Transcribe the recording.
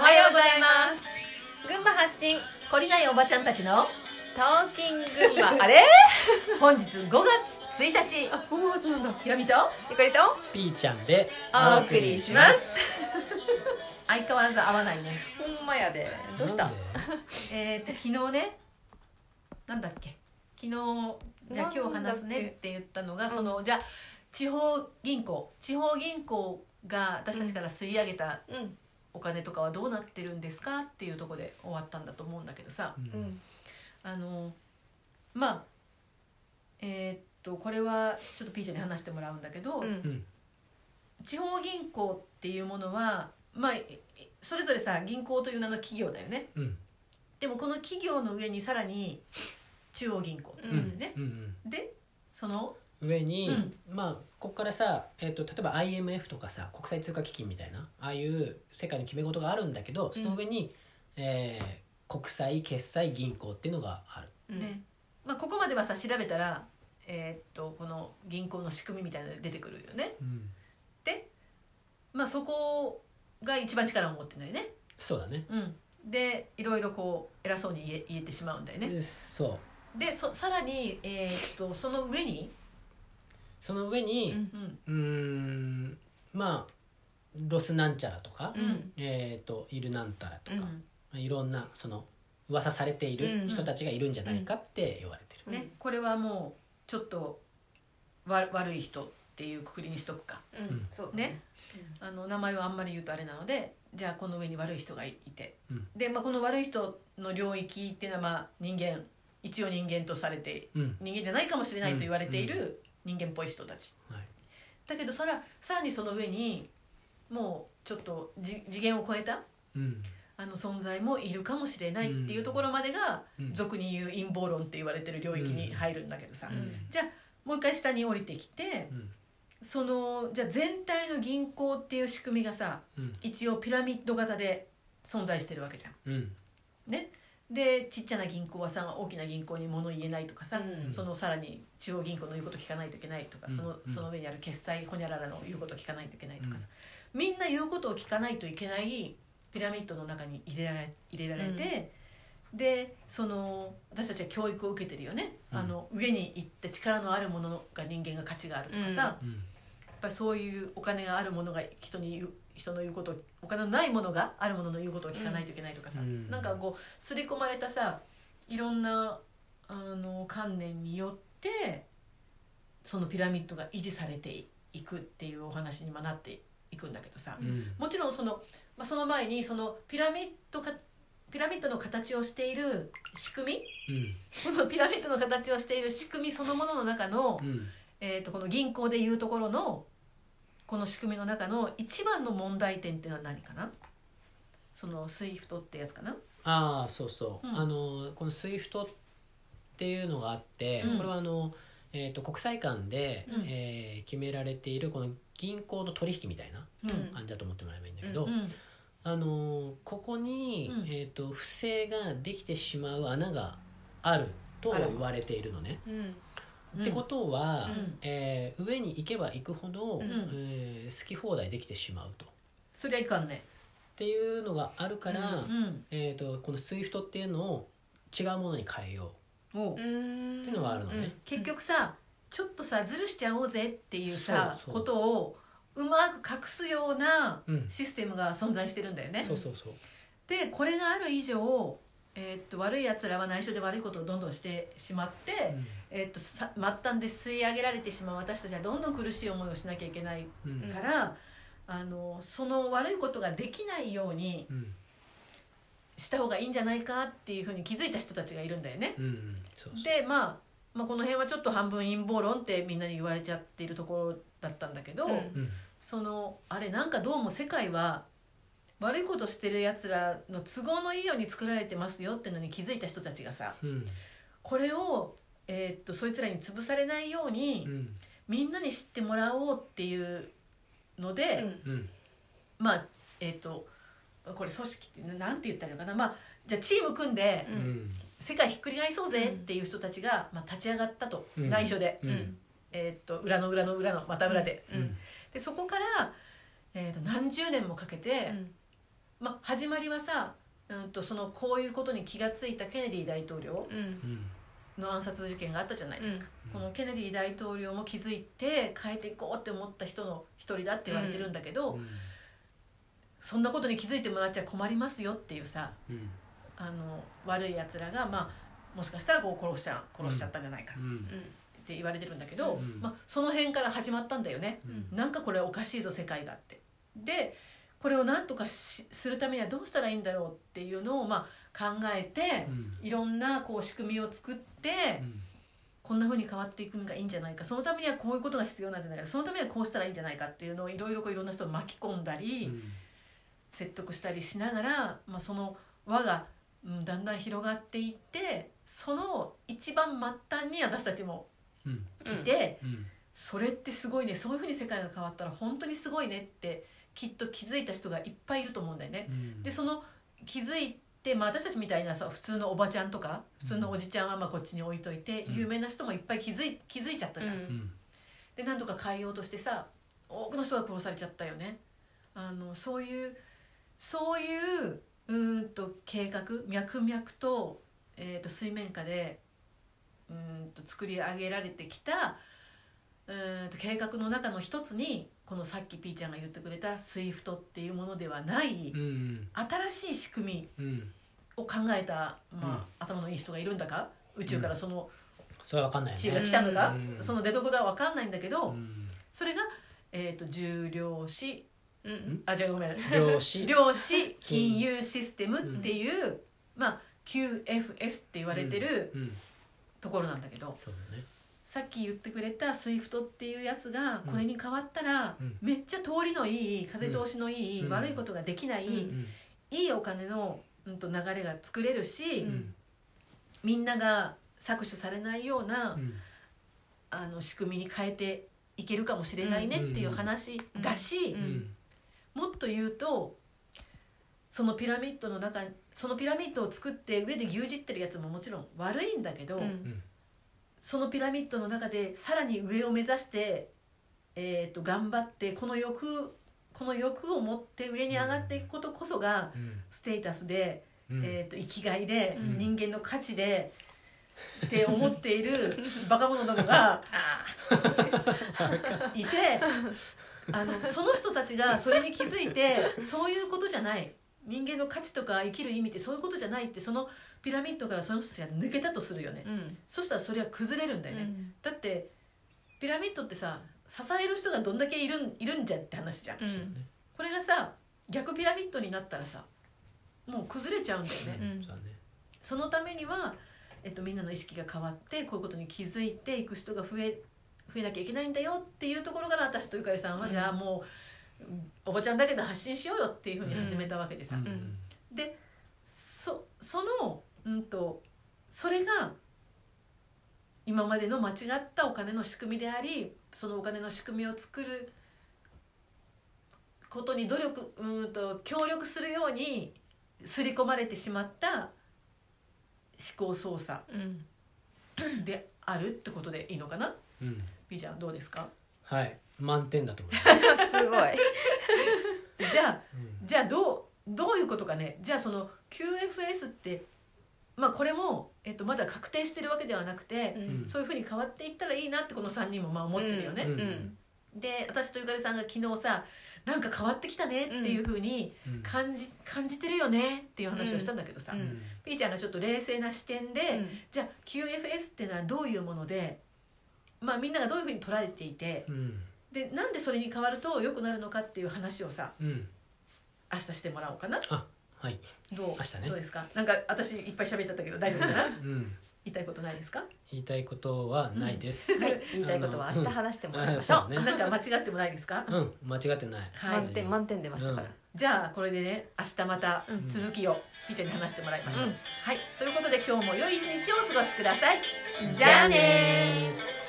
おはようございます。群馬発信懲りないおばちゃんたちのトーキン群馬。あれ？本日5月1日。あ5月なんだ。ひろみと？ゆかりと？ピーちゃんでお送りします。相変わらず合わないね。ほんまやで。どうした？えっ、と昨日ねなんだっけ？昨日じゃあ今日話すねって言ったのがうんそのじゃあ地方銀行地方銀行が私たちから吸い上げたうんお金とかはどうなってるんですかっていうところで終わったんだと思うんだけどさ。ううん。んあのまあえーっとこれはちょっとピーちゃんに話してもらうんだけど、うん。うん。地方銀行っていうものはまあええそれぞれさ銀行という名の企業だよね。うん。でもこの企業の上にさらに中央銀行といううん。ん。でね、うん。でその上に、うん。まあここからさ、えー、と例えば IMF とかさ国際通貨基金みたいなああいう世界の決め事があるんだけどその上に、えー国際決済銀行っていうのがある。うん。ね。まあ、ここまではさ調べたら、えーっとこの銀行の仕組みみたいなのが出てくるよね。うん。で、まあ、そこが一番力を持ってるのよね、そうだね。うん、でいろいろこう偉そうに言え言えてしまうんだよね。そでそさらに、えーっとその上に、うその上にうん。うーんまあロスなんちゃらとか、うん。えっ、といるなんたらとか、うん。まあいろんなその噂されている人たちがいるんじゃないかって言われてる。ね、これはもうちょっとわ悪い人っていうくくりにしとくか。うん。そうだね。あの名前をあんまり言うとあれなのでじゃあこの上に悪い人がいて、うん。で、まあ、この悪い人の領域っていうのはまあ人間一応人間とされてうん。人間じゃないかもしれないと言われている人間っぽい人たち、はい。だけどさらさらにその上にもうちょっとじ次元を超えたうん。あの存在もいるかもしれないっていうところまでが、うん。俗に言う陰謀論って言われてる領域に入るんだけどさ、うん。じゃあもう一回下に降りてきてうん。そのじゃあ全体の銀行っていう仕組みがさうん。一応ピラミッド型で存在してるわけじゃん。ね、でちっちゃな銀行はさ大きな銀行に物言えないとかさ、うん。そのさらに中央銀行の言うこと聞かないといけないとか、うん。そのうん。その上にある決済ホニャララの言うこと聞かないといけないとかさ、みんな言うことを聞かないといけないピラミッドの中に入れられ入れられて、でその私たちは教育を受けてるよね、うん。あの上に行って力のあるものが人間が価値があるとかさ、うん。やっぱりそういうお金があるものが人に言う人の言うことをお金のないものがあるものの言うことを聞かないといけないとかさ、うん。なんかこう刷り込まれたさいろんなあの観念によってそのピラミッドが維持されていくっていうお話にまあなっていくんだけどさ、うん。もちろんその,、まあ、その前にそのピラミッドかピラミッドの形をしている仕組み？うん。このピラミッドの形をしている仕組みそのものの中の、うん。えー、とこの銀行でいうところのこの仕組みの中の一番の問題点っていうのは何かな？そのスイフトってやつかな？ああそうそう、うん。あのこの SWIFT っていうのがあって、うん。これはあの、えー、と国際間で、うん。えー決められているこの銀行の取引みたいなうん。感じだと思ってもらえばいいんだけど、うんあのここに、うん。えー、と不正ができてしまう穴があると言われているのね。うんってことは、うん。えー上に行けば行くほど、ん。えー好き放題できてしまうと。っそりゃいかんね。ていうのがあるから、うん。えー、とこの SWIFT っていうのを違うものに変えよおう。うう。んっていうのがあるのね。結局さちょっとさずるしちゃおうぜっていうさそうそう。ことをうまく隠すようなうん。システムが存在してるんだよね。そうそうそう。でこれがある以上、えーっと悪いやつらは内緒で悪いことをどんどんしてしまって、えーっとさ末端で吸い上げられてしまう私たちはどんどん苦しい思いをしなきゃいけないうんうん。から、あのその悪いことができないようにうんした方がいいんじゃないかっていうふうに気づいた人たちがいるんだよね。うんうんそうそう。で、まあ、まあこの辺はちょっと半分陰謀論ってみんなに言われちゃっているところだったんだけど、うん。うんそのあれなんかどうも世界は悪いことしてるやつらの都合のいいように作られてますよってのに気づいた人たちがさうん。これを、えーっとそいつらに潰されないように、うんみんなに知ってもらおうっていうので、うん。まあえーっとこれ組織ってなんて言ったらいいのかな、まあ、じゃあチーム組んで世界ひっくり返そうぜっていう人たちが、まあ、立ち上がったと、うん。内緒で、うん。えーっと裏の裏の裏のまた裏で。うん。でそこから、えー、と何十年もかけて、まあ、始まりはさ、うん、とそのこういうことに気がついたケネディ大統領。うんうんの暗殺事件があったじゃないですか、うん。このケネディ大統領も気づいて変えていこうって思った人の一人だって言われてるんだけど、うん。そんなことに気づいてもらっちゃ困りますよっていうさうん。あの悪いやつらが、まあ、もしかしたらこう殺しちゃ殺しちゃったんじゃないかうん。って言われてるんだけど、うん。まあ、その辺から始まったんだよね。うん。なんかこれおかしいぞ世界がって。でこれを何とかしするためにはどうしたらいいんだろうっていうのをまあ考えてうん。いろんなこう仕組みを作ってうん。こんな風に変わっていくのがいいんじゃないか。そのためにはこういうことが必要なんじゃないか。そのためにはこうしたらいいんじゃないかっていうのをいろいろこういろんな人を巻き込んだり、うん。説得したりしながら、まあ、その輪が、うん、だんだん広がっていってその一番末端に私たちもうん。いて、うん。それってすごいね。そういうふうに世界が変わったら本当にすごいねってきっと気づいた人がいっぱいいると思うんだよね。うん。でその気づいて、まあ、私たちみたいなさ普通のおばちゃんとか普通のおじちゃんはまあこっちに置いといて、うん有名な人もいっぱい気づい気づいちゃったじゃん。うんうんでなんとか変えようとしてさ多くの人が殺されちゃったよね。あのそういうそういううーんと計画脈々と,、えー、と水面下でうーんと作り上げられてきたうーんと計画の中の一つにこのさっきピーちゃんが言ってくれた SWIFT っていうものではないうん。新しい仕組みうんを考えた、まあ頭のいい人がいるんだか？宇宙からそのそれは分かんないよ知恵がね来たのか、うん。その出所が分かんないんだけど、うん。それが、えー、と重量子うん。あ違うごめん。量子。量子金融システムっていう、まあ QFS って言われてるうん。ところなんだけど、そうだねさっき言ってくれた SWIFT っていうやつがうん。これに変わったら、うん。めっちゃ通りのいい風通しのいい、うん。悪いことができない、いいお金の、うん、と流れが作れるし、うん。みんなが搾取されないような、うん。あの仕組みに変えていけるかもしれないねっていう話だし、もっと言うとそのピラミッドの中そのピラミッドを作って上で牛耳ってるやつももちろん悪いんだけど、うんそのピラミッドの中でさらに上を目指して、えー、と頑張ってこの欲この欲を持って上に上がっていくことこそがうん。ステータスで、うん。えー、と生きがいで、うん。人間の価値でって思っている バカ者どもがあいてあのその人たちがそれに気づいてそういうことじゃない人間の価値とか生きる意味ってそういうことじゃないってそのピラミッドからその人たちが抜けたとするよね。ーうん。そしたらそれは崩れるんだよね、うん。だってピラミッドってさ支える人がどんだけいるんいるんじゃって話じゃん、うん。これがさ逆ピラミッドになったらさもう崩れちゃうんだよね、うん。そのためには、えっと、みんなの意識が変わってこういうことに気づいていく人が増え増えなきゃいけないんだよっていうところから私とゆかりさんは、うん。じゃあもううんおばちゃんだけど発信しようよっていうふうに始めたわけでさ、でそそのうんとそれが今までの間違ったお金の仕組みでありそのお金の仕組みを作ることに努力うんと協力するように刷り込まれてしまった思考操作うん。であるってことでいいのかな？うん。ピーちゃんどうですか？はい満点だと思います。すごい。じゃあうん。じゃあどうどういうことかね。じゃあその QFS ってまあこれも、えっと、まだ確定してるわけではなくて、うん。そういうふうに変わっていったらいいなってこの3人もまあ思ってるよね。うん。うん。で私とゆかりさんが昨日さなんか変わってきたねっていうふうにうん。感じ感じてるよねっていう話をしたんだけどさ、うん。ピーちゃんがちょっと冷静な視点で、うん。じゃあ QFS っていうのはどういうもので、まあ、みんながどういうふうに捉えていてうんでなんでそれに変わると良くなるのかっていう話をさうん。明日してもらおうかな？あはい。どう？明日ね。どうですか？なんか私いっぱい喋っちゃったけど大丈夫かな？うん。言いたいことないですか？言いたいことはないです。はい。言いたいことは明日話してもらいましょう。ね。なんか間違ってもないですか？うん。間違ってない。はい。満点満点出ましたから。じゃあこれでね明日またうん。続きをピーちゃんに話してもらいましょう、うん。はい。ということで今日も良い一日をお過ごしください。じゃあねー